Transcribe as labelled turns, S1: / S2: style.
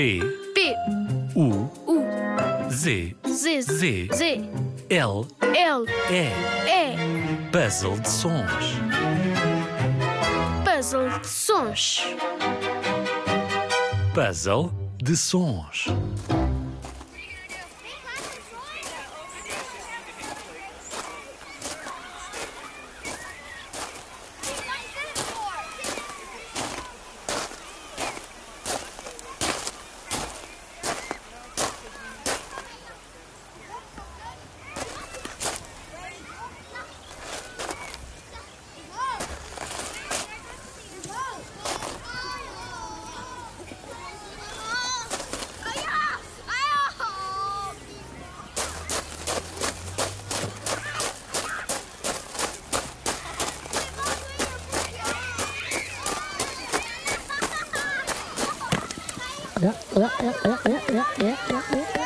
S1: P,
S2: P,
S1: U,
S2: U,
S1: Z,
S2: Z,
S1: Z,
S2: Z,
S1: L,
S2: L,
S1: E.
S2: E.
S1: Puzzle de sons.
S2: Puzzle de sons.
S1: Puzzle de sons.
S3: đó, đó, đó, đó, đó, đó, đó, đó.